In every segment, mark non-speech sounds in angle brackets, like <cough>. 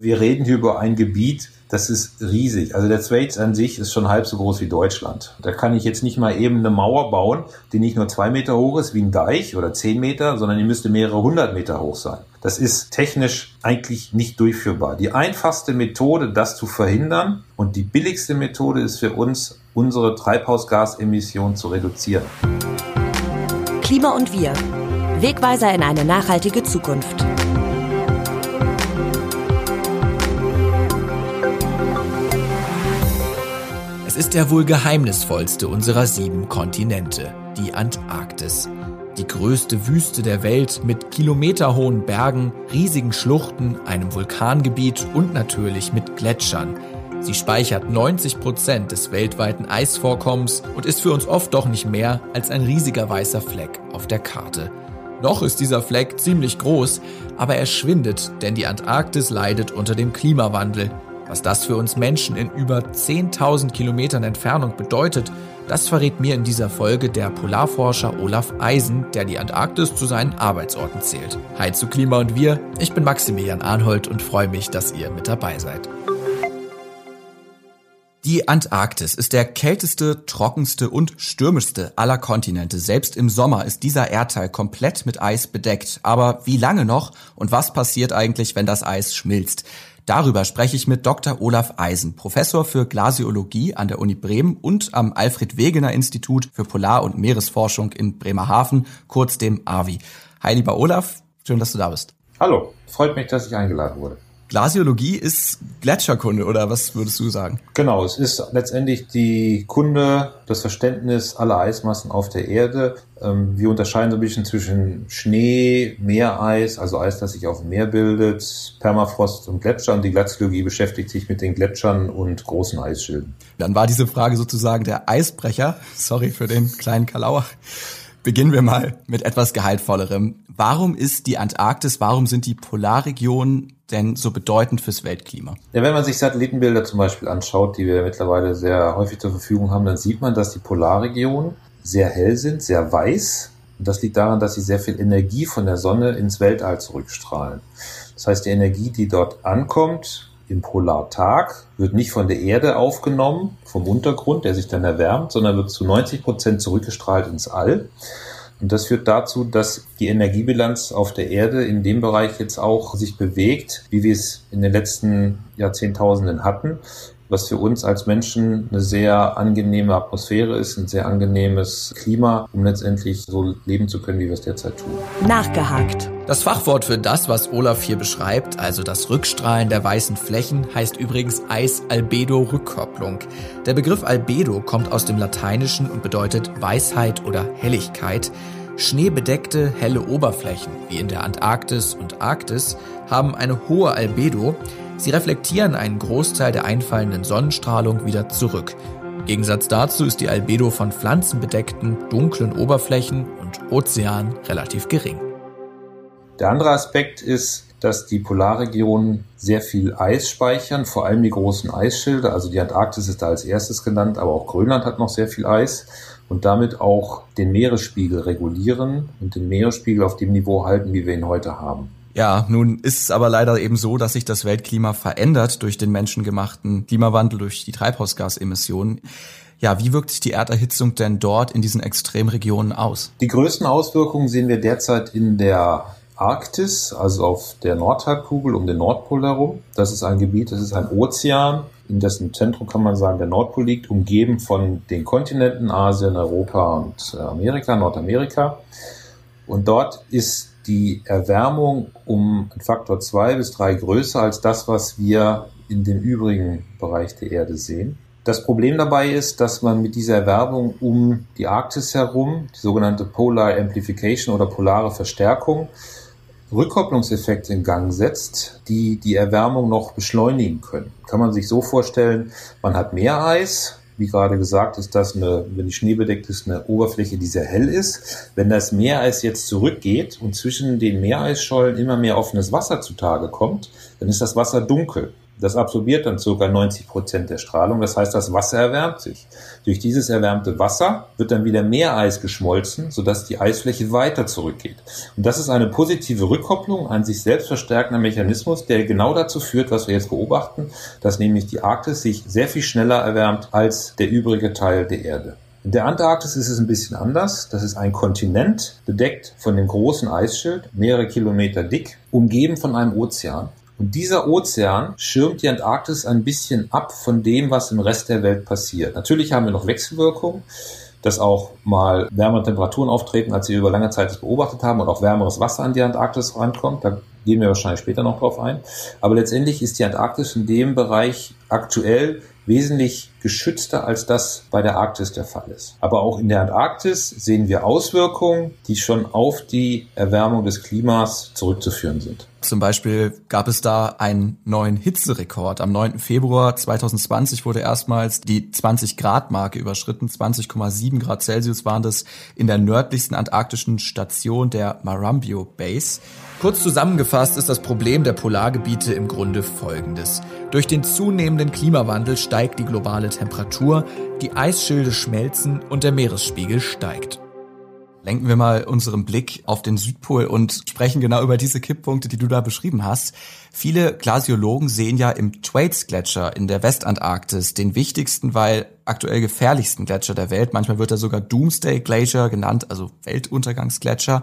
Wir reden hier über ein Gebiet, das ist riesig. Also der Schweiz an sich ist schon halb so groß wie Deutschland. Da kann ich jetzt nicht mal eben eine Mauer bauen, die nicht nur zwei Meter hoch ist wie ein Deich oder zehn Meter, sondern die müsste mehrere hundert Meter hoch sein. Das ist technisch eigentlich nicht durchführbar. Die einfachste Methode, das zu verhindern und die billigste Methode ist für uns, unsere Treibhausgasemissionen zu reduzieren. Klima und wir. Wegweiser in eine nachhaltige Zukunft. Ist der wohl geheimnisvollste unserer sieben Kontinente, die Antarktis. Die größte Wüste der Welt mit kilometerhohen Bergen, riesigen Schluchten, einem Vulkangebiet und natürlich mit Gletschern. Sie speichert 90 Prozent des weltweiten Eisvorkommens und ist für uns oft doch nicht mehr als ein riesiger weißer Fleck auf der Karte. Noch ist dieser Fleck ziemlich groß, aber er schwindet, denn die Antarktis leidet unter dem Klimawandel was das für uns Menschen in über 10.000 Kilometern Entfernung bedeutet, das verrät mir in dieser Folge der Polarforscher Olaf Eisen, der die Antarktis zu seinen Arbeitsorten zählt. Hi zu Klima und wir, ich bin Maximilian Arnhold und freue mich, dass ihr mit dabei seid. Die Antarktis ist der kälteste, trockenste und stürmischste aller Kontinente. Selbst im Sommer ist dieser Erdteil komplett mit Eis bedeckt. Aber wie lange noch und was passiert eigentlich, wenn das Eis schmilzt? Darüber spreche ich mit Dr. Olaf Eisen, Professor für Glasiologie an der Uni Bremen und am Alfred Wegener Institut für Polar- und Meeresforschung in Bremerhaven, kurz dem AVI. Hi, lieber Olaf, schön, dass du da bist. Hallo, freut mich, dass ich eingeladen wurde. Glasiologie ist Gletscherkunde oder was würdest du sagen? Genau, es ist letztendlich die Kunde, das Verständnis aller Eismassen auf der Erde. Ähm, wir unterscheiden so ein bisschen zwischen Schnee, Meereis, also Eis, das sich auf dem Meer bildet, Permafrost und Gletscher. Und die Glaziologie beschäftigt sich mit den Gletschern und großen Eisschilden. Dann war diese Frage sozusagen der Eisbrecher. Sorry für den kleinen Kalauer. Beginnen wir mal mit etwas Gehaltvollerem. Warum ist die Antarktis, warum sind die Polarregionen denn so bedeutend fürs Weltklima? Ja, wenn man sich Satellitenbilder zum Beispiel anschaut, die wir mittlerweile sehr häufig zur Verfügung haben, dann sieht man, dass die Polarregionen sehr hell sind, sehr weiß. Und das liegt daran, dass sie sehr viel Energie von der Sonne ins Weltall zurückstrahlen. Das heißt, die Energie, die dort ankommt, im Polartag wird nicht von der Erde aufgenommen, vom Untergrund, der sich dann erwärmt, sondern wird zu 90 Prozent zurückgestrahlt ins All. Und das führt dazu, dass die Energiebilanz auf der Erde in dem Bereich jetzt auch sich bewegt, wie wir es in den letzten Jahrzehntausenden hatten was für uns als Menschen eine sehr angenehme Atmosphäre ist, ein sehr angenehmes Klima, um letztendlich so leben zu können, wie wir es derzeit tun. Nachgehakt. Das Fachwort für das, was Olaf hier beschreibt, also das Rückstrahlen der weißen Flächen, heißt übrigens Eis-Albedo-Rückkopplung. Der Begriff Albedo kommt aus dem Lateinischen und bedeutet Weisheit oder Helligkeit. Schneebedeckte, helle Oberflächen, wie in der Antarktis und Arktis, haben eine hohe Albedo, Sie reflektieren einen Großteil der einfallenden Sonnenstrahlung wieder zurück. Im Gegensatz dazu ist die Albedo von pflanzenbedeckten, dunklen Oberflächen und Ozeanen relativ gering. Der andere Aspekt ist, dass die Polarregionen sehr viel Eis speichern, vor allem die großen Eisschilde. Also die Antarktis ist da als erstes genannt, aber auch Grönland hat noch sehr viel Eis und damit auch den Meeresspiegel regulieren und den Meeresspiegel auf dem Niveau halten, wie wir ihn heute haben. Ja, nun ist es aber leider eben so, dass sich das Weltklima verändert durch den menschengemachten Klimawandel, durch die Treibhausgasemissionen. Ja, wie wirkt sich die Erderhitzung denn dort in diesen Extremregionen aus? Die größten Auswirkungen sehen wir derzeit in der Arktis, also auf der Nordhalbkugel um den Nordpol herum. Das ist ein Gebiet, das ist ein Ozean, in dessen Zentrum kann man sagen, der Nordpol liegt, umgeben von den Kontinenten Asien, Europa und Amerika, Nordamerika. Und dort ist die Erwärmung um Faktor zwei bis drei größer als das, was wir in dem übrigen Bereich der Erde sehen. Das Problem dabei ist, dass man mit dieser Erwärmung um die Arktis herum, die sogenannte Polar Amplification oder polare Verstärkung, Rückkopplungseffekte in Gang setzt, die die Erwärmung noch beschleunigen können. Kann man sich so vorstellen, man hat mehr Eis, wie gerade gesagt, ist das eine, wenn die Schnee bedeckt ist, eine Oberfläche, die sehr hell ist. Wenn das Meereis jetzt zurückgeht und zwischen den Meereisschollen immer mehr offenes Wasser zutage kommt, dann ist das Wasser dunkel. Das absorbiert dann ca. 90 Prozent der Strahlung. Das heißt, das Wasser erwärmt sich. Durch dieses erwärmte Wasser wird dann wieder mehr Eis geschmolzen, sodass die Eisfläche weiter zurückgeht. Und das ist eine positive Rückkopplung, ein sich selbst verstärkender Mechanismus, der genau dazu führt, was wir jetzt beobachten, dass nämlich die Arktis sich sehr viel schneller erwärmt als der übrige Teil der Erde. In der Antarktis ist es ein bisschen anders. Das ist ein Kontinent, bedeckt von dem großen Eisschild, mehrere Kilometer dick, umgeben von einem Ozean. Und dieser Ozean schirmt die Antarktis ein bisschen ab von dem, was im Rest der Welt passiert. Natürlich haben wir noch Wechselwirkungen, dass auch mal wärmere Temperaturen auftreten, als wir über lange Zeit das beobachtet haben und auch wärmeres Wasser an die Antarktis rankommt. Da gehen wir wahrscheinlich später noch drauf ein. Aber letztendlich ist die Antarktis in dem Bereich aktuell wesentlich geschützter als das bei der Arktis der Fall ist. Aber auch in der Antarktis sehen wir Auswirkungen, die schon auf die Erwärmung des Klimas zurückzuführen sind. Zum Beispiel gab es da einen neuen Hitzerekord. Am 9. Februar 2020 wurde erstmals die 20-Grad-Marke überschritten. 20,7 Grad Celsius waren das in der nördlichsten antarktischen Station der Marambio Base. Kurz zusammengefasst ist das Problem der Polargebiete im Grunde folgendes. Durch den zunehmenden Klimawandel steigt die globale Temperatur, die Eisschilde schmelzen und der Meeresspiegel steigt. Lenken wir mal unseren Blick auf den Südpol und sprechen genau über diese Kipppunkte, die du da beschrieben hast. Viele Glasiologen sehen ja im Thwaites-Gletscher in der Westantarktis den wichtigsten, weil aktuell gefährlichsten Gletscher der Welt. Manchmal wird er sogar Doomsday Glacier genannt, also Weltuntergangsgletscher.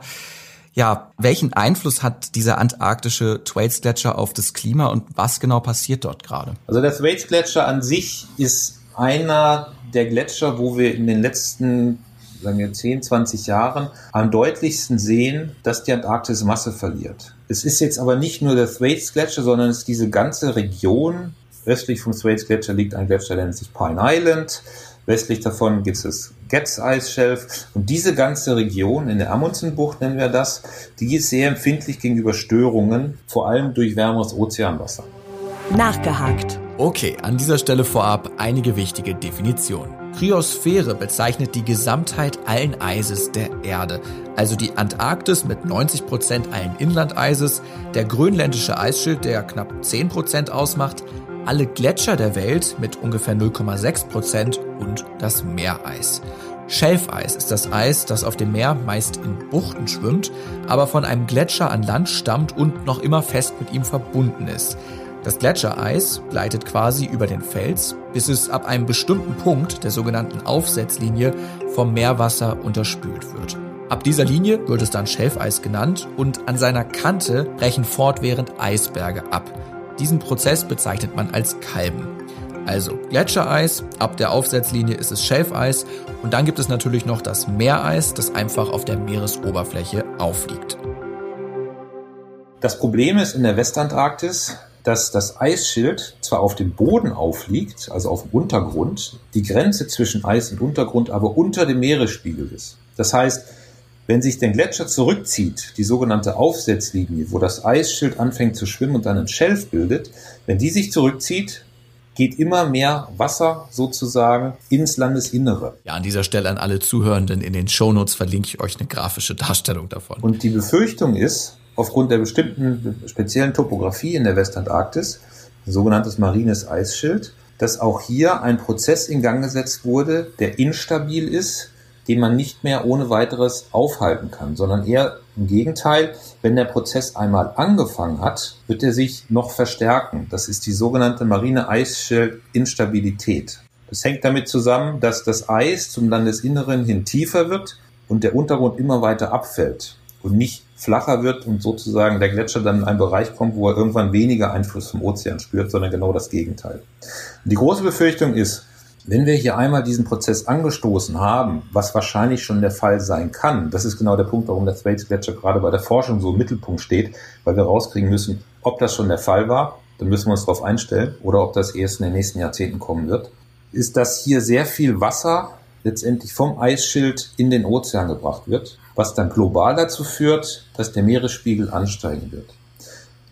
Ja, welchen Einfluss hat dieser antarktische Thwaites-Gletscher auf das Klima und was genau passiert dort gerade? Also der Thwaites-Gletscher an sich ist einer der Gletscher, wo wir in den letzten sagen wir 10, 20 Jahren am deutlichsten sehen, dass die Antarktis Masse verliert. Es ist jetzt aber nicht nur der Thwaites Gletscher, sondern es ist diese ganze Region. Östlich vom Thwaites Gletscher liegt ein Gletscher, der nennt sich Pine Island. Westlich davon gibt es das Getz Eisschelf. Und diese ganze Region in der Amundsenbucht nennen wir das, die ist sehr empfindlich gegenüber Störungen, vor allem durch wärmeres Ozeanwasser. Nachgehakt. Okay, an dieser Stelle vorab einige wichtige Definitionen. Kryosphäre bezeichnet die Gesamtheit allen Eises der Erde, also die Antarktis mit 90 Prozent allen Inlandeises, der grönländische Eisschild, der knapp 10% ausmacht, alle Gletscher der Welt mit ungefähr 0,6 Prozent und das Meereis. Schelfeis ist das Eis, das auf dem Meer meist in Buchten schwimmt, aber von einem Gletscher an Land stammt und noch immer fest mit ihm verbunden ist. Das Gletschereis gleitet quasi über den Fels, bis es ab einem bestimmten Punkt der sogenannten Aufsetzlinie vom Meerwasser unterspült wird. Ab dieser Linie wird es dann Schelfeis genannt und an seiner Kante brechen fortwährend Eisberge ab. Diesen Prozess bezeichnet man als Kalben. Also Gletschereis, ab der Aufsetzlinie ist es Schelfeis und dann gibt es natürlich noch das Meereis, das einfach auf der Meeresoberfläche aufliegt. Das Problem ist in der Westantarktis, dass das Eisschild zwar auf dem Boden aufliegt, also auf dem Untergrund, die Grenze zwischen Eis und Untergrund aber unter dem Meeresspiegel ist. Das heißt, wenn sich der Gletscher zurückzieht, die sogenannte Aufsetzlinie, wo das Eisschild anfängt zu schwimmen und dann ein Schelf bildet, wenn die sich zurückzieht, geht immer mehr Wasser sozusagen ins Landesinnere. Ja, an dieser Stelle an alle Zuhörenden in den Shownotes verlinke ich euch eine grafische Darstellung davon. Und die Befürchtung ist, aufgrund der bestimmten speziellen Topografie in der Westantarktis, sogenanntes marines Eisschild, dass auch hier ein Prozess in Gang gesetzt wurde, der instabil ist, den man nicht mehr ohne weiteres aufhalten kann, sondern eher im Gegenteil, wenn der Prozess einmal angefangen hat, wird er sich noch verstärken. Das ist die sogenannte marine Eisschild-Instabilität. Das hängt damit zusammen, dass das Eis zum Landesinneren hin tiefer wird und der Untergrund immer weiter abfällt und nicht flacher wird und sozusagen der Gletscher dann in einen Bereich kommt, wo er irgendwann weniger Einfluss vom Ozean spürt, sondern genau das Gegenteil. Und die große Befürchtung ist, wenn wir hier einmal diesen Prozess angestoßen haben, was wahrscheinlich schon der Fall sein kann, das ist genau der Punkt, warum der Thwaites Gletscher gerade bei der Forschung so im Mittelpunkt steht, weil wir rauskriegen müssen, ob das schon der Fall war, dann müssen wir uns darauf einstellen, oder ob das erst in den nächsten Jahrzehnten kommen wird, ist, dass hier sehr viel Wasser letztendlich vom Eisschild in den Ozean gebracht wird, was dann global dazu führt, dass der Meeresspiegel ansteigen wird.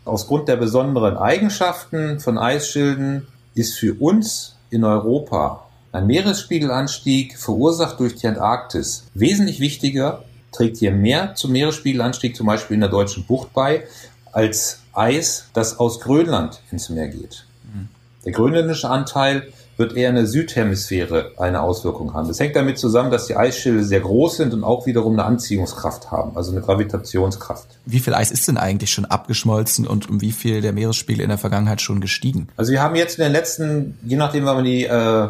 Aus Grund der besonderen Eigenschaften von Eisschilden ist für uns in Europa ein Meeresspiegelanstieg verursacht durch die Antarktis wesentlich wichtiger, trägt hier mehr zum Meeresspiegelanstieg zum Beispiel in der deutschen Bucht bei, als Eis, das aus Grönland ins Meer geht. Der grönländische Anteil wird eher in der Südhemisphäre eine Auswirkung haben. Das hängt damit zusammen, dass die Eisschilde sehr groß sind und auch wiederum eine Anziehungskraft haben, also eine Gravitationskraft. Wie viel Eis ist denn eigentlich schon abgeschmolzen und um wie viel der Meeresspiegel in der Vergangenheit schon gestiegen? Also wir haben jetzt in den letzten, je nachdem, wann man die, äh,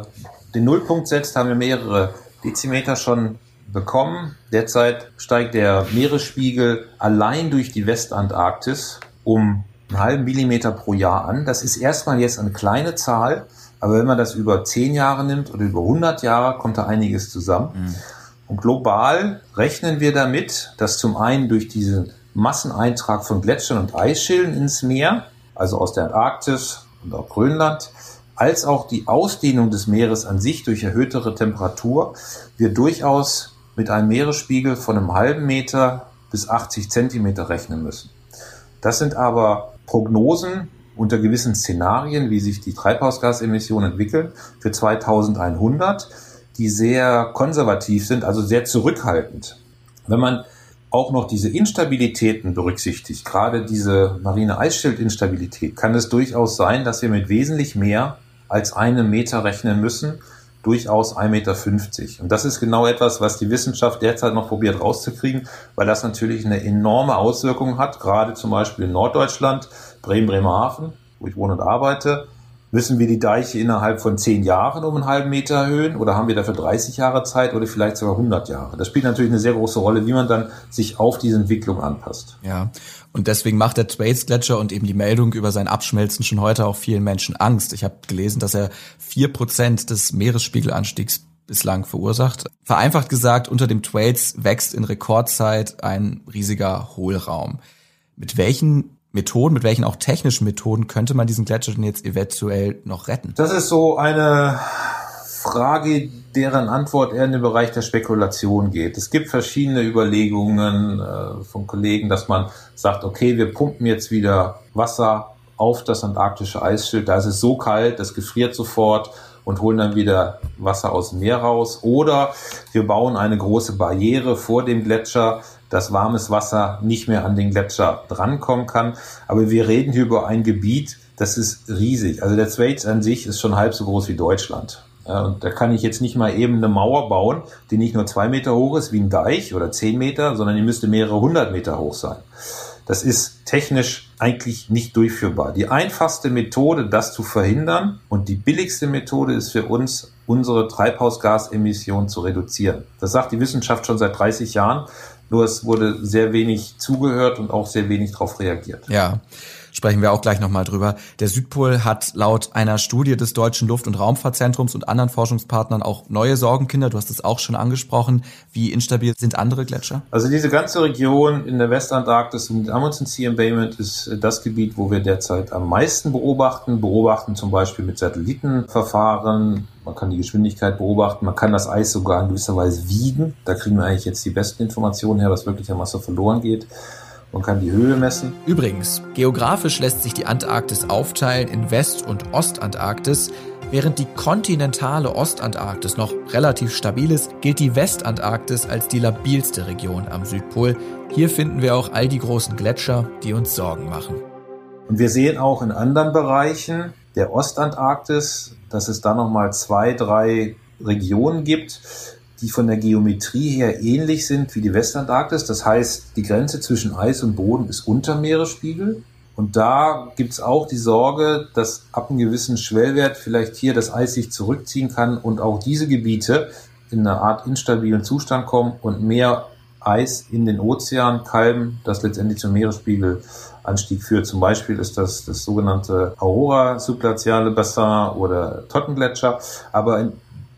den Nullpunkt setzt, haben wir mehrere Dezimeter schon bekommen. Derzeit steigt der Meeresspiegel allein durch die Westantarktis um einen halben Millimeter pro Jahr an. Das ist erstmal jetzt eine kleine Zahl, aber wenn man das über zehn Jahre nimmt oder über 100 Jahre, kommt da einiges zusammen. Mhm. Und global rechnen wir damit, dass zum einen durch diesen Masseneintrag von Gletschern und Eisschilden ins Meer, also aus der Antarktis und auch Grönland, als auch die Ausdehnung des Meeres an sich durch erhöhtere Temperatur, wir durchaus mit einem Meeresspiegel von einem halben Meter bis 80 Zentimeter rechnen müssen. Das sind aber Prognosen unter gewissen Szenarien, wie sich die Treibhausgasemissionen entwickeln, für 2100, die sehr konservativ sind, also sehr zurückhaltend. Wenn man auch noch diese Instabilitäten berücksichtigt, gerade diese marine Eisschildinstabilität, kann es durchaus sein, dass wir mit wesentlich mehr als einem Meter rechnen müssen, durchaus 1,50 Meter. Und das ist genau etwas, was die Wissenschaft derzeit noch probiert rauszukriegen, weil das natürlich eine enorme Auswirkung hat, gerade zum Beispiel in Norddeutschland, Bremen, Bremerhaven, wo ich wohne und arbeite. Müssen wir die Deiche innerhalb von zehn Jahren um einen halben Meter erhöhen oder haben wir dafür 30 Jahre Zeit oder vielleicht sogar 100 Jahre? Das spielt natürlich eine sehr große Rolle, wie man dann sich auf diese Entwicklung anpasst. Ja, und deswegen macht der Thwaites-Gletscher und eben die Meldung über sein Abschmelzen schon heute auch vielen Menschen Angst. Ich habe gelesen, dass er vier Prozent des Meeresspiegelanstiegs bislang verursacht. Vereinfacht gesagt, unter dem Thwaites wächst in Rekordzeit ein riesiger Hohlraum. Mit welchen Methoden, mit welchen auch technischen Methoden könnte man diesen Gletscher denn jetzt eventuell noch retten? Das ist so eine Frage, deren Antwort eher in den Bereich der Spekulation geht. Es gibt verschiedene Überlegungen äh, von Kollegen, dass man sagt, okay, wir pumpen jetzt wieder Wasser auf das antarktische Eisschild, da ist es so kalt, das gefriert sofort und holen dann wieder Wasser aus dem Meer raus. Oder wir bauen eine große Barriere vor dem Gletscher, dass warmes Wasser nicht mehr an den Gletscher drankommen kann. Aber wir reden hier über ein Gebiet, das ist riesig. Also der Thwaites an sich ist schon halb so groß wie Deutschland. Und da kann ich jetzt nicht mal eben eine Mauer bauen, die nicht nur zwei Meter hoch ist wie ein Deich oder zehn Meter, sondern die müsste mehrere hundert Meter hoch sein. Das ist technisch eigentlich nicht durchführbar. Die einfachste Methode, das zu verhindern und die billigste Methode ist für uns, unsere Treibhausgasemissionen zu reduzieren. Das sagt die Wissenschaft schon seit 30 Jahren. Nur es wurde sehr wenig zugehört und auch sehr wenig darauf reagiert. Ja sprechen wir auch gleich nochmal drüber. Der Südpol hat laut einer Studie des Deutschen Luft- und Raumfahrtzentrums und anderen Forschungspartnern auch neue Sorgenkinder. Du hast es auch schon angesprochen. Wie instabil sind andere Gletscher? Also diese ganze Region in der Westantarktis und Amundsen Sea Embayment ist das Gebiet, wo wir derzeit am meisten beobachten. Beobachten zum Beispiel mit Satellitenverfahren. Man kann die Geschwindigkeit beobachten. Man kann das Eis sogar in gewisser Weise wiegen. Da kriegen wir eigentlich jetzt die besten Informationen her, was wirklich an Masse verloren geht. Man kann die Höhe messen. Übrigens, geografisch lässt sich die Antarktis aufteilen in West- und Ostantarktis. Während die kontinentale Ostantarktis noch relativ stabil ist, gilt die Westantarktis als die labilste Region am Südpol. Hier finden wir auch all die großen Gletscher, die uns Sorgen machen. Und wir sehen auch in anderen Bereichen der Ostantarktis, dass es da nochmal zwei, drei Regionen gibt, die von der Geometrie her ähnlich sind wie die Westantarktis. Das heißt, die Grenze zwischen Eis und Boden ist unter Meeresspiegel. Und da gibt es auch die Sorge, dass ab einem gewissen Schwellwert vielleicht hier das Eis sich zurückziehen kann und auch diese Gebiete in eine Art instabilen Zustand kommen und mehr Eis in den Ozean kalben, das letztendlich zum Meeresspiegelanstieg führt. Zum Beispiel ist das das sogenannte Aurora subglaziale Bassin oder Tottengletscher. Aber in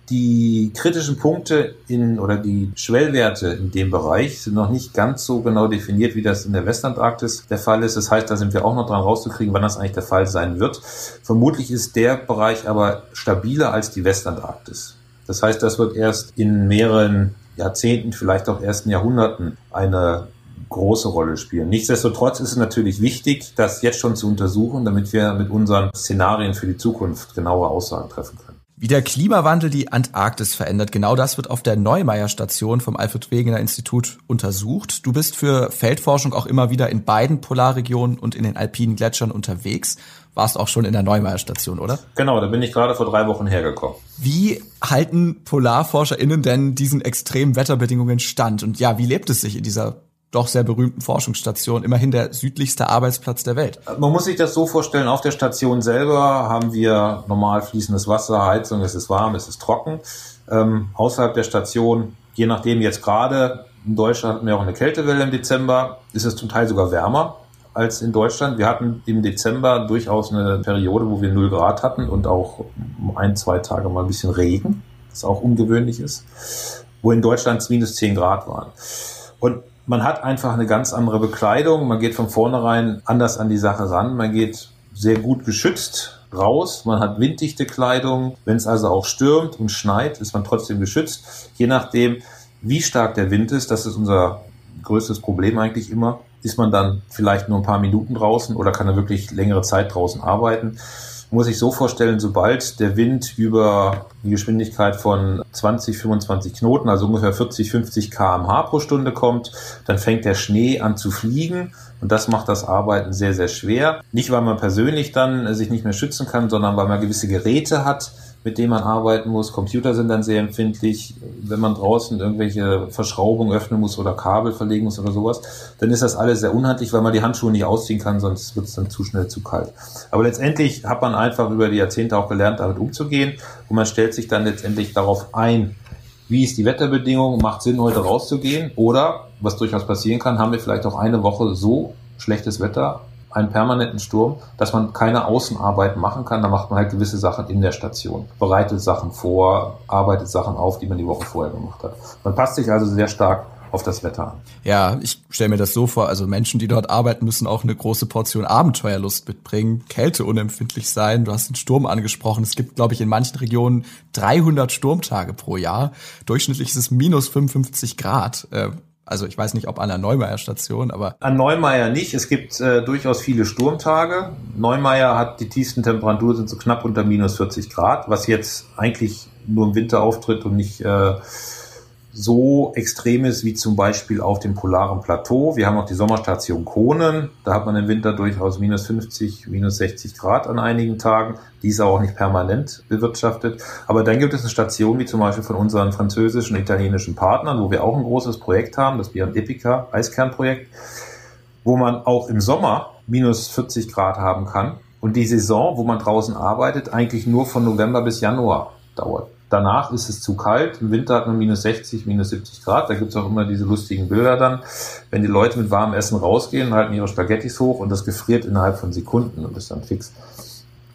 die kritischen Punkte in oder die Schwellwerte in dem Bereich sind noch nicht ganz so genau definiert, wie das in der Westantarktis der Fall ist. Das heißt, da sind wir auch noch dran rauszukriegen, wann das eigentlich der Fall sein wird. Vermutlich ist der Bereich aber stabiler als die Westantarktis. Das heißt, das wird erst in mehreren Jahrzehnten, vielleicht auch ersten Jahrhunderten eine große Rolle spielen. Nichtsdestotrotz ist es natürlich wichtig, das jetzt schon zu untersuchen, damit wir mit unseren Szenarien für die Zukunft genaue Aussagen treffen können. Wie der Klimawandel die Antarktis verändert, genau das wird auf der Neumeier-Station vom Alfred Wegener Institut untersucht. Du bist für Feldforschung auch immer wieder in beiden Polarregionen und in den alpinen Gletschern unterwegs. warst auch schon in der Neumeier Station, oder? Genau, da bin ich gerade vor drei Wochen hergekommen. Wie halten PolarforscherInnen denn diesen extremen Wetterbedingungen stand? Und ja, wie lebt es sich in dieser doch sehr berühmten Forschungsstation, immerhin der südlichste Arbeitsplatz der Welt. Man muss sich das so vorstellen, auf der Station selber haben wir normal fließendes Wasser, Heizung, es ist warm, es ist trocken. Ähm, außerhalb der Station, je nachdem jetzt gerade, in Deutschland hatten wir auch eine Kältewelle im Dezember, ist es zum Teil sogar wärmer als in Deutschland. Wir hatten im Dezember durchaus eine Periode, wo wir 0 Grad hatten und auch ein, zwei Tage mal ein bisschen Regen, was auch ungewöhnlich ist, wo in Deutschland minus 10 Grad waren. Und man hat einfach eine ganz andere Bekleidung. Man geht von vornherein anders an die Sache ran. Man geht sehr gut geschützt raus. Man hat winddichte Kleidung. Wenn es also auch stürmt und schneit, ist man trotzdem geschützt. Je nachdem, wie stark der Wind ist, das ist unser größtes Problem eigentlich immer, ist man dann vielleicht nur ein paar Minuten draußen oder kann er wirklich längere Zeit draußen arbeiten muss sich so vorstellen, sobald der Wind über die Geschwindigkeit von 20, 25 Knoten, also ungefähr 40, 50 kmh pro Stunde kommt, dann fängt der Schnee an zu fliegen und das macht das Arbeiten sehr, sehr schwer. Nicht, weil man persönlich dann sich nicht mehr schützen kann, sondern weil man gewisse Geräte hat, mit dem man arbeiten muss. Computer sind dann sehr empfindlich. Wenn man draußen irgendwelche Verschraubungen öffnen muss oder Kabel verlegen muss oder sowas, dann ist das alles sehr unhandlich, weil man die Handschuhe nicht ausziehen kann, sonst wird es dann zu schnell zu kalt. Aber letztendlich hat man einfach über die Jahrzehnte auch gelernt, damit umzugehen und man stellt sich dann letztendlich darauf ein, wie ist die Wetterbedingung, macht Sinn, heute rauszugehen oder, was durchaus passieren kann, haben wir vielleicht auch eine Woche so schlechtes Wetter, einen permanenten Sturm, dass man keine Außenarbeit machen kann. Da macht man halt gewisse Sachen in der Station, bereitet Sachen vor, arbeitet Sachen auf, die man die Woche vorher gemacht hat. Man passt sich also sehr stark auf das Wetter an. Ja, ich stelle mir das so vor, also Menschen, die dort arbeiten, müssen auch eine große Portion Abenteuerlust mitbringen, Kälte unempfindlich sein. Du hast den Sturm angesprochen. Es gibt, glaube ich, in manchen Regionen 300 Sturmtage pro Jahr. Durchschnittlich ist es minus 55 Grad. Also ich weiß nicht, ob an der Neumeier Station, aber. An Neumeier nicht. Es gibt äh, durchaus viele Sturmtage. Neumeier hat die tiefsten Temperaturen sind so knapp unter minus 40 Grad, was jetzt eigentlich nur im Winter auftritt und nicht äh, so extrem ist wie zum Beispiel auf dem polaren Plateau. Wir haben auch die Sommerstation Konen. Da hat man im Winter durchaus minus 50, minus 60 Grad an einigen Tagen. Die ist auch nicht permanent bewirtschaftet. Aber dann gibt es eine Station wie zum Beispiel von unseren französischen und italienischen Partnern, wo wir auch ein großes Projekt haben, das Beyond Epica Eiskernprojekt, wo man auch im Sommer minus 40 Grad haben kann. Und die Saison, wo man draußen arbeitet, eigentlich nur von November bis Januar dauert. Danach ist es zu kalt. Im Winter hat man minus 60, minus 70 Grad. Da gibt es auch immer diese lustigen Bilder dann, wenn die Leute mit warmem Essen rausgehen, halten ihre Spaghettis hoch und das gefriert innerhalb von Sekunden und ist dann fix.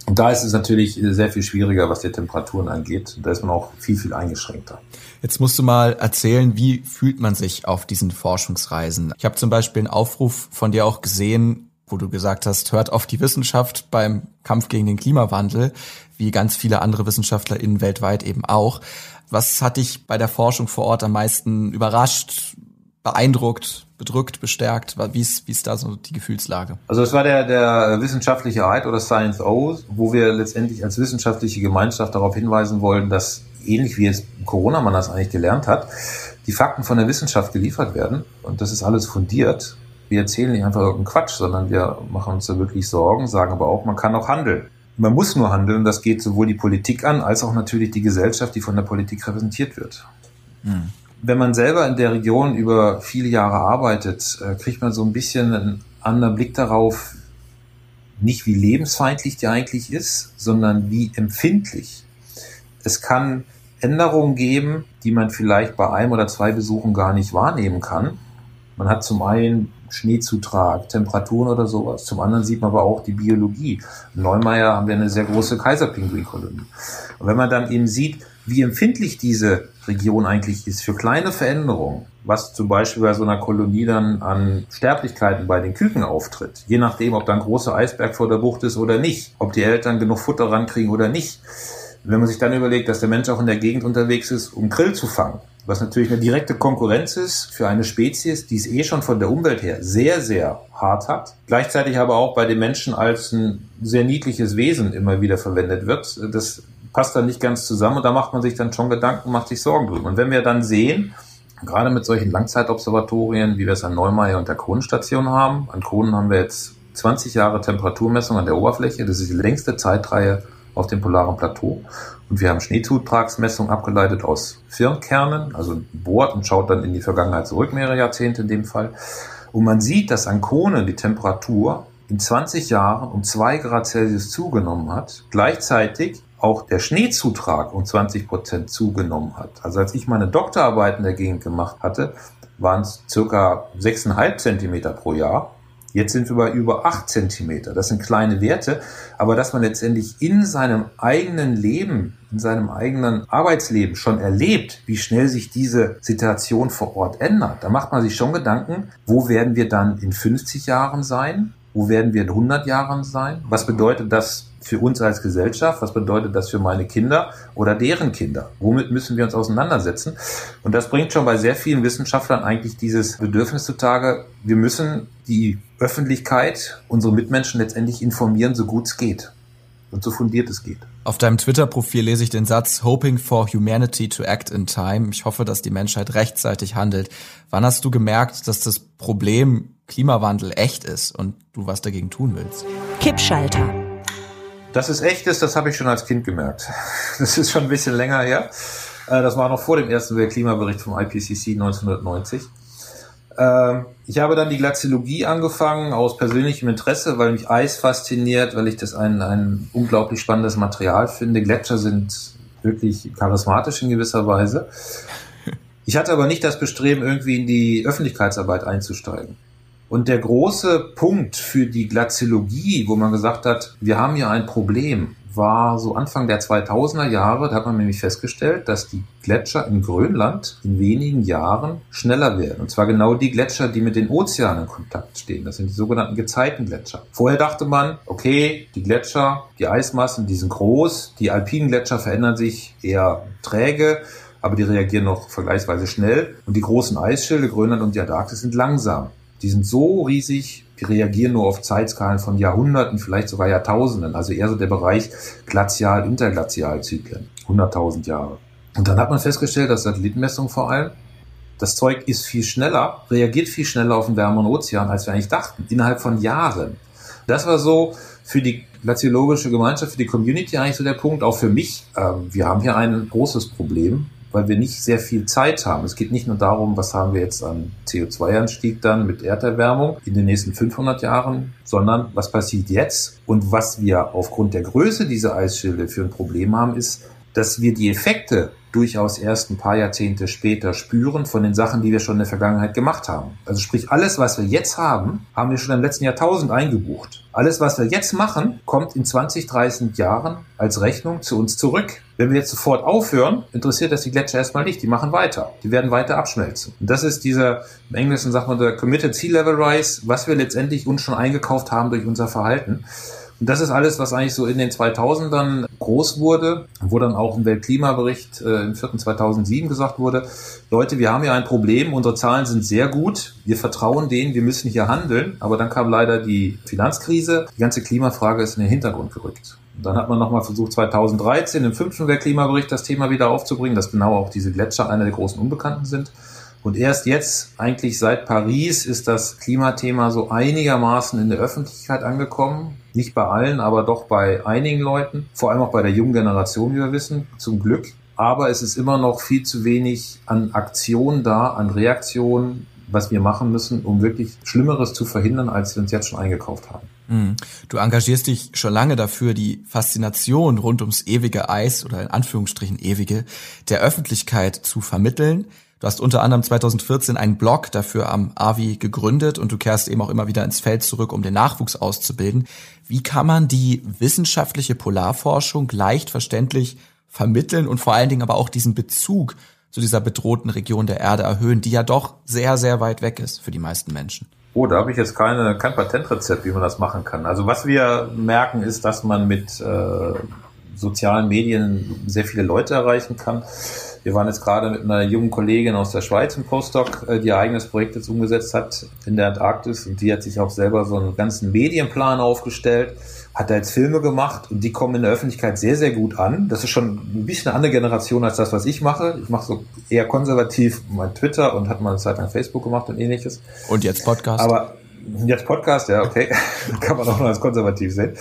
Und da ist es natürlich sehr viel schwieriger, was die Temperaturen angeht. Da ist man auch viel, viel eingeschränkter. Jetzt musst du mal erzählen, wie fühlt man sich auf diesen Forschungsreisen? Ich habe zum Beispiel einen Aufruf von dir auch gesehen, wo du gesagt hast, hört auf die Wissenschaft beim Kampf gegen den Klimawandel, wie ganz viele andere WissenschaftlerInnen weltweit eben auch. Was hat dich bei der Forschung vor Ort am meisten überrascht, beeindruckt, bedrückt, bestärkt? Wie ist, wie ist da so die Gefühlslage? Also es war der, der wissenschaftliche Eid oder Science Oath, wo wir letztendlich als wissenschaftliche Gemeinschaft darauf hinweisen wollen, dass ähnlich wie es Corona man das eigentlich gelernt hat, die Fakten von der Wissenschaft geliefert werden und das ist alles fundiert wir erzählen nicht einfach irgendeinen Quatsch, sondern wir machen uns da wirklich Sorgen, sagen aber auch, man kann auch handeln. Man muss nur handeln, das geht sowohl die Politik an, als auch natürlich die Gesellschaft, die von der Politik repräsentiert wird. Hm. Wenn man selber in der Region über viele Jahre arbeitet, äh, kriegt man so ein bisschen einen anderen Blick darauf, nicht wie lebensfeindlich die eigentlich ist, sondern wie empfindlich. Es kann Änderungen geben, die man vielleicht bei einem oder zwei Besuchen gar nicht wahrnehmen kann. Man hat zum einen Schneezutrag, Temperaturen oder sowas. Zum anderen sieht man aber auch die Biologie. In Neumeier haben wir eine sehr große Kaiserpinguinkolonie. Und wenn man dann eben sieht, wie empfindlich diese Region eigentlich ist für kleine Veränderungen, was zum Beispiel bei so einer Kolonie dann an Sterblichkeiten bei den Küken auftritt, je nachdem, ob da ein großer Eisberg vor der Bucht ist oder nicht, ob die Eltern genug Futter rankriegen oder nicht. Wenn man sich dann überlegt, dass der Mensch auch in der Gegend unterwegs ist, um Grill zu fangen, was natürlich eine direkte Konkurrenz ist für eine Spezies, die es eh schon von der Umwelt her sehr, sehr hart hat. Gleichzeitig aber auch bei den Menschen als ein sehr niedliches Wesen immer wieder verwendet wird. Das passt dann nicht ganz zusammen und da macht man sich dann schon Gedanken, macht sich Sorgen drüber. Und wenn wir dann sehen, gerade mit solchen Langzeitobservatorien, wie wir es an Neumeier und der Kronenstation haben, an Kronen haben wir jetzt 20 Jahre Temperaturmessung an der Oberfläche. Das ist die längste Zeitreihe auf dem polaren Plateau. Und wir haben Schneezutragsmessungen abgeleitet aus Firnkernen, also bohrt und schaut dann in die Vergangenheit zurück, mehrere Jahrzehnte in dem Fall. Und man sieht, dass an Kone die Temperatur in 20 Jahren um zwei Grad Celsius zugenommen hat. Gleichzeitig auch der Schneezutrag um 20 Prozent zugenommen hat. Also als ich meine Doktorarbeit in der Gegend gemacht hatte, waren es circa 6,5 Zentimeter pro Jahr. Jetzt sind wir bei über 8 Zentimeter. Das sind kleine Werte, aber dass man letztendlich in seinem eigenen Leben, in seinem eigenen Arbeitsleben schon erlebt, wie schnell sich diese Situation vor Ort ändert, da macht man sich schon Gedanken, wo werden wir dann in 50 Jahren sein? Wo werden wir in 100 Jahren sein? Was bedeutet das für uns als Gesellschaft? Was bedeutet das für meine Kinder oder deren Kinder? Womit müssen wir uns auseinandersetzen? Und das bringt schon bei sehr vielen Wissenschaftlern eigentlich dieses Bedürfnis zutage. Wir müssen die Öffentlichkeit, unsere Mitmenschen letztendlich informieren, so gut es geht und so fundiert es geht. Auf deinem Twitter-Profil lese ich den Satz Hoping for humanity to act in time. Ich hoffe, dass die Menschheit rechtzeitig handelt. Wann hast du gemerkt, dass das Problem Klimawandel echt ist und du was dagegen tun willst? Kippschalter. Dass es echt ist, das habe ich schon als Kind gemerkt. <laughs> Das ist schon ein bisschen länger her. Äh, das war noch vor dem ersten Weltklimabericht vom IPCC 1990. Ähm, ich habe dann die Glaziologie angefangen aus persönlichem Interesse, weil mich Eis fasziniert, weil ich das ein, ein unglaublich spannendes Material finde. Gletscher sind wirklich charismatisch in gewisser Weise. Ich hatte aber nicht das Bestreben, irgendwie in die Öffentlichkeitsarbeit einzusteigen. Und der große Punkt für die Glaziologie, wo man gesagt hat, wir haben hier ein Problem, war so Anfang der 2000er Jahre. Da hat man nämlich festgestellt, dass die Gletscher in Grönland in wenigen Jahren schneller werden. Und zwar genau die Gletscher, die mit den Ozeanen in Kontakt stehen. Das sind die sogenannten Gezeitengletscher. Vorher dachte man, okay, die Gletscher, die Eismassen, die sind groß. Die alpinen Gletscher verändern sich eher träge aber die reagieren noch vergleichsweise schnell. Und die großen Eisschilde, Grönland und die Antarktis, sind langsam. Die sind so riesig, die reagieren nur auf Zeitskalen von Jahrhunderten, vielleicht sogar Jahrtausenden. Also eher so der Bereich Glazial-Interglazialzyklen. 100.000 Jahre. Und dann hat man festgestellt, dass Satellitenmessung vor allem, das Zeug ist viel schneller, reagiert viel schneller auf den wärmeren Ozean, als wir eigentlich dachten. Innerhalb von Jahren. Das war so für die glaziologische Gemeinschaft, für die Community eigentlich so der Punkt, auch für mich. Ähm, wir haben hier ein großes Problem weil wir nicht sehr viel Zeit haben. Es geht nicht nur darum, was haben wir jetzt an CO2-Anstieg dann mit Erderwärmung in den nächsten 500 Jahren, sondern was passiert jetzt und was wir aufgrund der Größe dieser Eisschilde für ein Problem haben, ist, dass wir die Effekte durchaus erst ein paar Jahrzehnte später spüren von den Sachen, die wir schon in der Vergangenheit gemacht haben. Also sprich, alles, was wir jetzt haben, haben wir schon im letzten Jahrtausend eingebucht. Alles, was wir jetzt machen, kommt in 20, 30 Jahren als Rechnung zu uns zurück. Wenn wir jetzt sofort aufhören, interessiert das die Gletscher erstmal nicht. Die machen weiter. Die werden weiter abschmelzen. Und das ist dieser, im Englischen sagt man der Committed Sea Level Rise, was wir letztendlich uns schon eingekauft haben durch unser Verhalten. Und das ist alles, was eigentlich so in den 2000ern groß wurde, wo dann auch im Weltklimabericht äh, im 4. 2007 gesagt wurde, Leute, wir haben hier ein Problem, unsere Zahlen sind sehr gut, wir vertrauen denen, wir müssen hier handeln, aber dann kam leider die Finanzkrise, die ganze Klimafrage ist in den Hintergrund gerückt. Und dann hat man nochmal versucht, 2013 im fünften Weltklimabericht das Thema wieder aufzubringen, dass genau auch diese Gletscher einer der großen Unbekannten sind. Und erst jetzt, eigentlich seit Paris, ist das Klimathema so einigermaßen in der Öffentlichkeit angekommen. Nicht bei allen, aber doch bei einigen Leuten. Vor allem auch bei der jungen Generation, wie wir wissen, zum Glück. Aber es ist immer noch viel zu wenig an Aktion da, an Reaktionen, was wir machen müssen, um wirklich Schlimmeres zu verhindern, als wir uns jetzt schon eingekauft haben. Mhm. Du engagierst dich schon lange dafür, die Faszination rund ums ewige Eis oder in Anführungsstrichen ewige der Öffentlichkeit zu vermitteln. Du hast unter anderem 2014 einen Blog dafür am AVI gegründet und du kehrst eben auch immer wieder ins Feld zurück, um den Nachwuchs auszubilden. Wie kann man die wissenschaftliche Polarforschung leicht verständlich vermitteln und vor allen Dingen aber auch diesen Bezug zu dieser bedrohten Region der Erde erhöhen, die ja doch sehr, sehr weit weg ist für die meisten Menschen? Oh, da habe ich jetzt keine, kein Patentrezept, wie man das machen kann. Also was wir merken, ist, dass man mit äh, sozialen Medien sehr viele Leute erreichen kann. Wir waren jetzt gerade mit einer jungen Kollegin aus der Schweiz im Postdoc, äh, die ihr eigenes Projekt jetzt umgesetzt hat in der Antarktis und die hat sich auch selber so einen ganzen Medienplan aufgestellt, hat da jetzt Filme gemacht und die kommen in der Öffentlichkeit sehr, sehr gut an. Das ist schon ein bisschen eine andere Generation als das, was ich mache. Ich mache so eher konservativ mein Twitter und hat mal eine Zeit lang Facebook gemacht und ähnliches. Und jetzt Podcast. Aber Jetzt Podcast, ja, okay. <laughs> Kann man auch noch als konservativ sehen.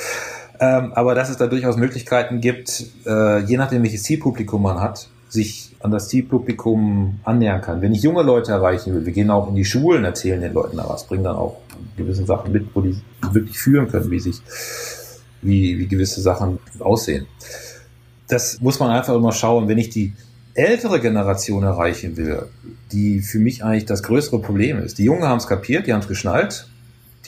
Ähm, aber dass es da durchaus Möglichkeiten gibt, äh, je nachdem, welches Zielpublikum man hat, sich an das Zielpublikum annähern kann. Wenn ich junge Leute erreichen will, wir gehen auch in die Schulen, erzählen den Leuten da was, bringen dann auch gewisse Sachen mit, wo die wirklich führen können, wie sich, wie, wie gewisse Sachen aussehen. Das muss man einfach immer schauen. Wenn ich die ältere Generation erreichen will, die für mich eigentlich das größere Problem ist. Die Jungen haben es kapiert, die haben es geschnallt.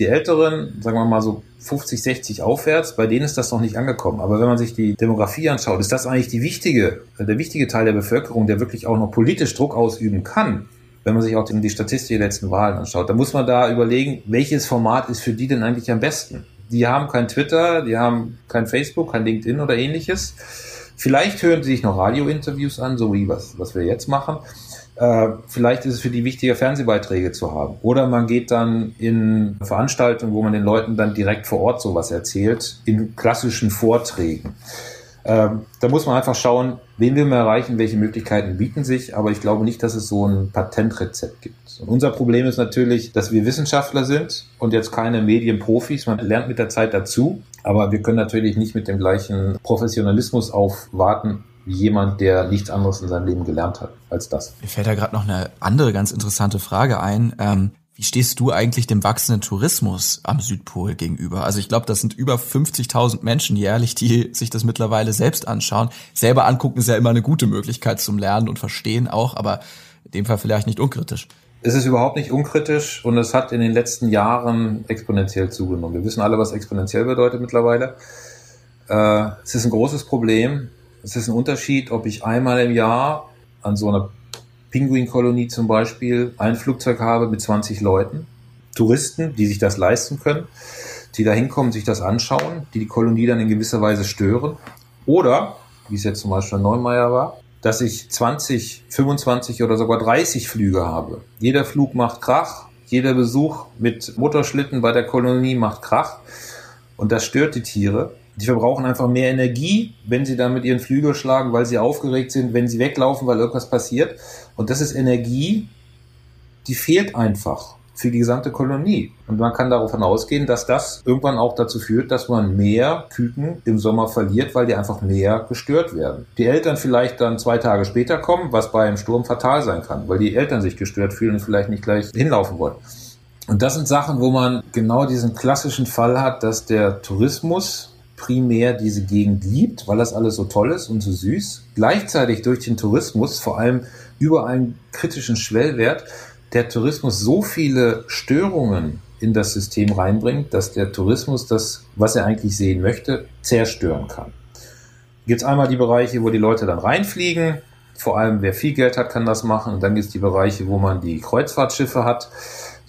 Die Älteren, sagen wir mal so 50, 60 aufwärts, bei denen ist das noch nicht angekommen. Aber wenn man sich die Demografie anschaut, ist das eigentlich die wichtige, der wichtige Teil der Bevölkerung, der wirklich auch noch politisch Druck ausüben kann. Wenn man sich auch die Statistik der letzten Wahlen anschaut, dann muss man da überlegen, welches Format ist für die denn eigentlich am besten. Die haben kein Twitter, die haben kein Facebook, kein LinkedIn oder ähnliches Vielleicht hören sie sich noch Radiointerviews an, so wie was, was wir jetzt machen. Äh, vielleicht ist es für die wichtiger, Fernsehbeiträge zu haben. Oder man geht dann in Veranstaltungen, wo man den Leuten dann direkt vor Ort sowas erzählt, in klassischen Vorträgen. Ähm, da muss man einfach schauen, wen will man erreichen, welche Möglichkeiten bieten sich, aber ich glaube nicht, dass es so ein Patentrezept gibt. Und unser Problem ist natürlich, dass wir Wissenschaftler sind und jetzt keine Medienprofis. Man lernt mit der Zeit dazu, aber wir können natürlich nicht mit dem gleichen Professionalismus aufwarten, wie jemand, der nichts anderes in seinem Leben gelernt hat als das. Mir fällt da gerade noch eine andere ganz interessante Frage ein. Ähm, wie stehst du eigentlich dem wachsenden Tourismus am Südpol gegenüber? Also ich glaube, das sind über 50.000 Menschen jährlich, die sich das mittlerweile selbst anschauen. Selber angucken ist ja immer eine gute Möglichkeit zum Lernen und Verstehen auch, aber in dem Fall vielleicht nicht unkritisch. Es ist überhaupt nicht unkritisch und es hat in den letzten Jahren exponentiell zugenommen. Wir wissen alle, was exponentiell bedeutet mittlerweile. Äh, es ist ein großes Problem. Es ist ein Unterschied, ob ich einmal im Jahr an so einer Pinguinkolonie zum Beispiel ein Flugzeug habe mit 20 Leuten, Touristen, die sich das leisten können, die da hinkommen, sich das anschauen, die die Kolonie dann in gewisser Weise stören. Oder, wie es jetzt zum Beispiel in Neumeier war, dass ich 20, 25 oder sogar 30 Flüge habe. Jeder Flug macht Krach, jeder Besuch mit Motorschlitten bei der Kolonie macht Krach und das stört die Tiere. Die verbrauchen einfach mehr Energie, wenn sie dann mit ihren Flügel schlagen, weil sie aufgeregt sind, wenn sie weglaufen, weil irgendwas passiert. Und das ist Energie, die fehlt einfach für die gesamte Kolonie. Und man kann davon ausgehen, dass das irgendwann auch dazu führt, dass man mehr Küken im Sommer verliert, weil die einfach mehr gestört werden. Die Eltern vielleicht dann zwei Tage später kommen, was bei einem Sturm fatal sein kann, weil die Eltern sich gestört fühlen und vielleicht nicht gleich hinlaufen wollen. Und das sind Sachen, wo man genau diesen klassischen Fall hat, dass der Tourismus primär diese Gegend liebt, weil das alles so toll ist und so süß. Gleichzeitig durch den Tourismus, vor allem über einen kritischen Schwellwert, der Tourismus so viele Störungen in das System reinbringt, dass der Tourismus das, was er eigentlich sehen möchte, zerstören kann. Gibt es einmal die Bereiche, wo die Leute dann reinfliegen, vor allem wer viel Geld hat, kann das machen. Und dann gibt es die Bereiche, wo man die Kreuzfahrtschiffe hat.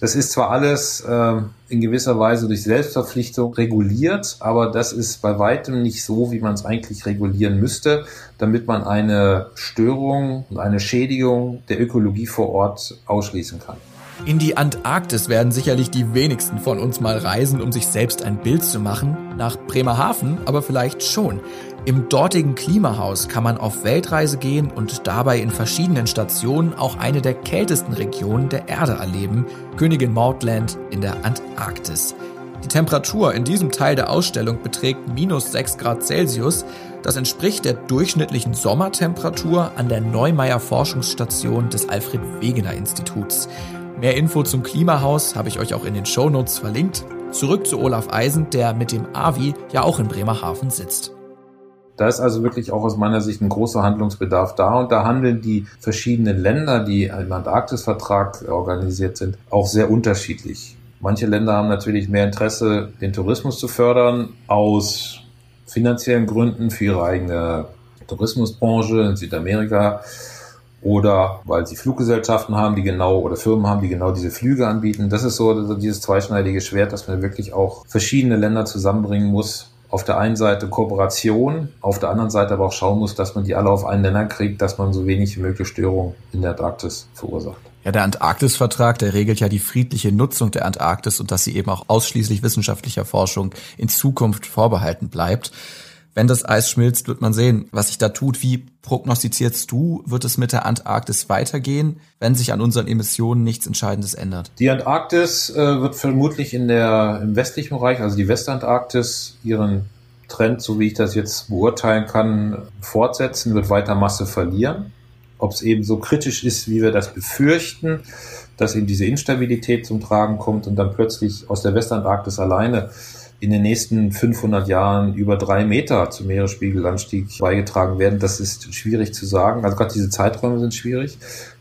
Das ist zwar alles äh, in gewisser Weise durch Selbstverpflichtung reguliert, aber das ist bei weitem nicht so, wie man es eigentlich regulieren müsste, damit man eine Störung und eine Schädigung der Ökologie vor Ort ausschließen kann. In die Antarktis werden sicherlich die wenigsten von uns mal reisen, um sich selbst ein Bild zu machen. Nach Bremerhaven aber vielleicht schon. Im dortigen Klimahaus kann man auf Weltreise gehen und dabei in verschiedenen Stationen auch eine der kältesten Regionen der Erde erleben, Königin Maudland in der Antarktis. Die Temperatur in diesem Teil der Ausstellung beträgt minus 6 Grad Celsius. Das entspricht der durchschnittlichen Sommertemperatur an der Neumeier Forschungsstation des Alfred Wegener Instituts. Mehr Info zum Klimahaus habe ich euch auch in den Shownotes verlinkt. Zurück zu Olaf Eisen, der mit dem AVI ja auch in Bremerhaven sitzt. Da ist also wirklich auch aus meiner Sicht ein großer Handlungsbedarf da und da handeln die verschiedenen Länder, die im Antarktisvertrag organisiert sind, auch sehr unterschiedlich. Manche Länder haben natürlich mehr Interesse, den Tourismus zu fördern, aus finanziellen Gründen für ihre eigene Tourismusbranche in Südamerika oder weil sie Fluggesellschaften haben, die genau oder Firmen haben, die genau diese Flüge anbieten. Das ist so dieses zweischneidige Schwert, dass man wirklich auch verschiedene Länder zusammenbringen muss, auf der einen Seite Kooperation, auf der anderen Seite aber auch schauen muss, dass man die alle auf einen Nenner kriegt, dass man so wenig wie möglich Störungen in der Antarktis verursacht. Ja, der Antarktis-Vertrag, der regelt ja die friedliche Nutzung der Antarktis und dass sie eben auch ausschließlich wissenschaftlicher Forschung in Zukunft vorbehalten bleibt. Wenn das Eis schmilzt, wird man sehen, was sich da tut. Wie prognostizierst du, wird es mit der Antarktis weitergehen, wenn sich an unseren Emissionen nichts Entscheidendes ändert? Die Antarktis äh, wird vermutlich in der, im westlichen Bereich, also die Westantarktis, ihren Trend, so wie ich das jetzt beurteilen kann, fortsetzen, wird weiter Masse verlieren. Ob es eben so kritisch ist, wie wir das befürchten, dass eben diese Instabilität zum Tragen kommt und dann plötzlich aus der Westantarktis alleine in den nächsten 500 Jahren über drei Meter zum Meeresspiegelanstieg beigetragen werden, das ist schwierig zu sagen. Also gerade diese Zeiträume sind schwierig.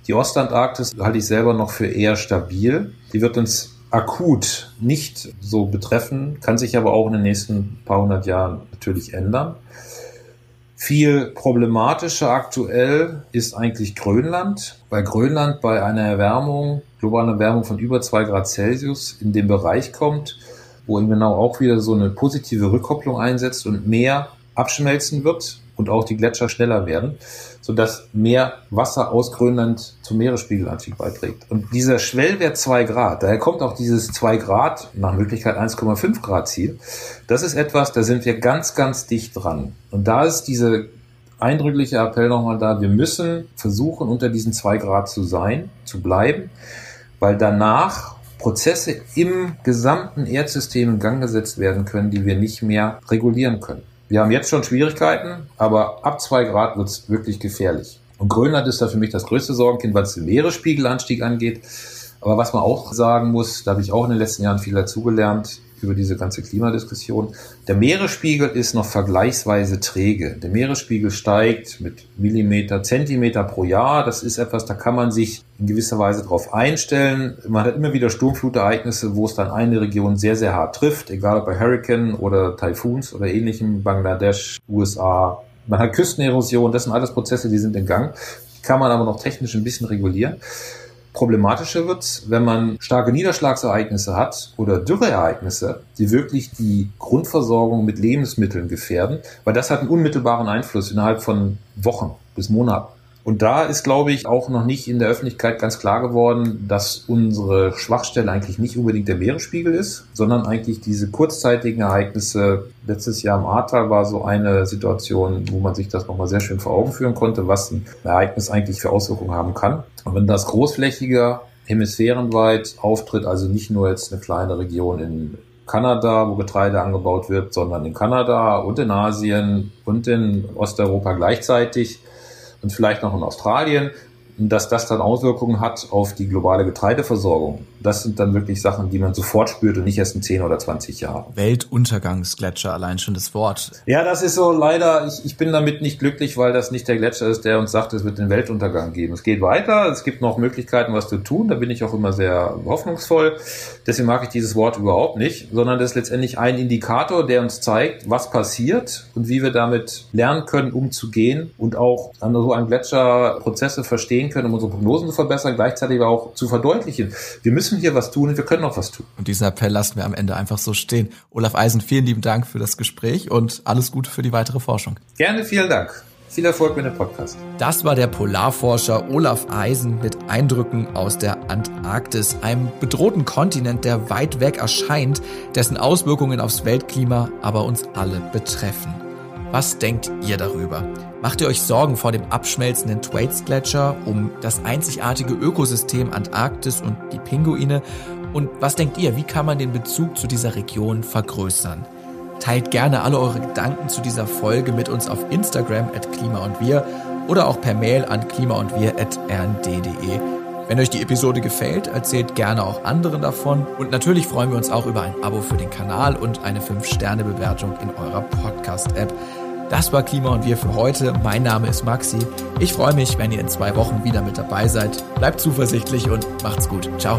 Die Ostantarktis halte ich selber noch für eher stabil. Die wird uns akut nicht so betreffen, kann sich aber auch in den nächsten paar hundert Jahren natürlich ändern. Viel problematischer aktuell ist eigentlich Grönland. Bei Grönland bei einer Erwärmung, globalen Erwärmung von über zwei Grad Celsius in den Bereich kommt, wo eben genau auch wieder so eine positive Rückkopplung einsetzt und mehr abschmelzen wird und auch die Gletscher schneller werden, sodass mehr Wasser aus Grönland zum Meeresspiegelanstieg beiträgt. Und dieser Schwellwert 2 Grad, daher kommt auch dieses 2 Grad, nach Möglichkeit 1,5 Grad Ziel, das ist etwas, da sind wir ganz, ganz dicht dran. Und da ist diese eindrückliche Appell nochmal da, wir müssen versuchen, unter diesen 2 Grad zu sein, zu bleiben, weil danach Prozesse im gesamten Erdsystem in Gang gesetzt werden können, die wir nicht mehr regulieren können. Wir haben jetzt schon Schwierigkeiten, aber ab zwei Grad wird es wirklich gefährlich. Und Grönland ist da für mich das größte Sorgenkind, was den Meeresspiegelanstieg angeht. Aber was man auch sagen muss, da habe ich auch in den letzten Jahren viel dazugelernt, über diese ganze Klimadiskussion. Der Meeresspiegel ist noch vergleichsweise träge. Der Meeresspiegel steigt mit Millimeter, Zentimeter pro Jahr. Das ist etwas, da kann man sich in gewisser Weise darauf einstellen. Man hat immer wieder Sturmflutereignisse, wo es dann eine Region sehr, sehr hart trifft, egal ob bei Hurricane oder Taifuns oder ähnlichem, Bangladesch, USA. Man hat Küstenerosion, das sind alles Prozesse, die sind in Gang. Kann man aber noch technisch ein bisschen regulieren. Problematischer wird, wenn man starke Niederschlagsereignisse hat oder Dürreereignisse, die wirklich die Grundversorgung mit Lebensmitteln gefährden, weil das hat einen unmittelbaren Einfluss innerhalb von Wochen bis Monaten. Und da ist, glaube ich, auch noch nicht in der Öffentlichkeit ganz klar geworden, dass unsere Schwachstelle eigentlich nicht unbedingt der Meeresspiegel ist, sondern eigentlich diese kurzzeitigen Ereignisse. Letztes Jahr im Ahrtal war so eine Situation, wo man sich das nochmal sehr schön vor Augen führen konnte, was ein Ereignis eigentlich für Auswirkungen haben kann. Und wenn das großflächiger hemisphärenweit auftritt, also nicht nur jetzt eine kleine Region in Kanada, wo Getreide angebaut wird, sondern in Kanada und in Asien und in Osteuropa gleichzeitig, und vielleicht noch in Australien, dass das dann Auswirkungen hat auf die globale Getreideversorgung. Das sind dann wirklich Sachen, die man sofort spürt und nicht erst in 10 oder 20 Jahren. Weltuntergangsgletscher, allein schon das Wort. Ja, das ist so leider, ich, ich bin damit nicht glücklich, weil das nicht der Gletscher ist, der uns sagt, es wird den Weltuntergang geben. Es geht weiter, es gibt noch Möglichkeiten, was zu tun, da bin ich auch immer sehr hoffnungsvoll. Deswegen mag ich dieses Wort überhaupt nicht, sondern das ist letztendlich ein Indikator, der uns zeigt, was passiert und wie wir damit lernen können, umzugehen und auch an so einem Gletscher Prozesse verstehen können, um unsere Prognosen zu verbessern, gleichzeitig aber auch zu verdeutlichen. Wir müssen hier was tun und wir können auch was tun. Und diesen Appell lassen wir am Ende einfach so stehen. Olaf Eisen, vielen lieben Dank für das Gespräch und alles Gute für die weitere Forschung. Gerne, vielen Dank. Viel Erfolg mit dem Podcast. Das war der Polarforscher Olaf Eisen mit Eindrücken aus der Antarktis, einem bedrohten Kontinent, der weit weg erscheint, dessen Auswirkungen aufs Weltklima aber uns alle betreffen. Was denkt ihr darüber? Macht ihr euch Sorgen vor dem abschmelzenden Thwaites-Gletscher, um das einzigartige Ökosystem Antarktis und die Pinguine? Und was denkt ihr, wie kann man den Bezug zu dieser Region vergrößern? Teilt gerne alle eure Gedanken zu dieser Folge mit uns auf Instagram at klima und wir oder auch per Mail an klima und wir at rnd.de. Wenn euch die Episode gefällt, erzählt gerne auch anderen davon. Und natürlich freuen wir uns auch über ein Abo für den Kanal und eine 5-Sterne-Bewertung in eurer Podcast-App. Das war Klima und wir für heute. Mein Name ist Maxi. Ich freue mich, wenn ihr in zwei Wochen wieder mit dabei seid. Bleibt zuversichtlich und macht's gut. Ciao.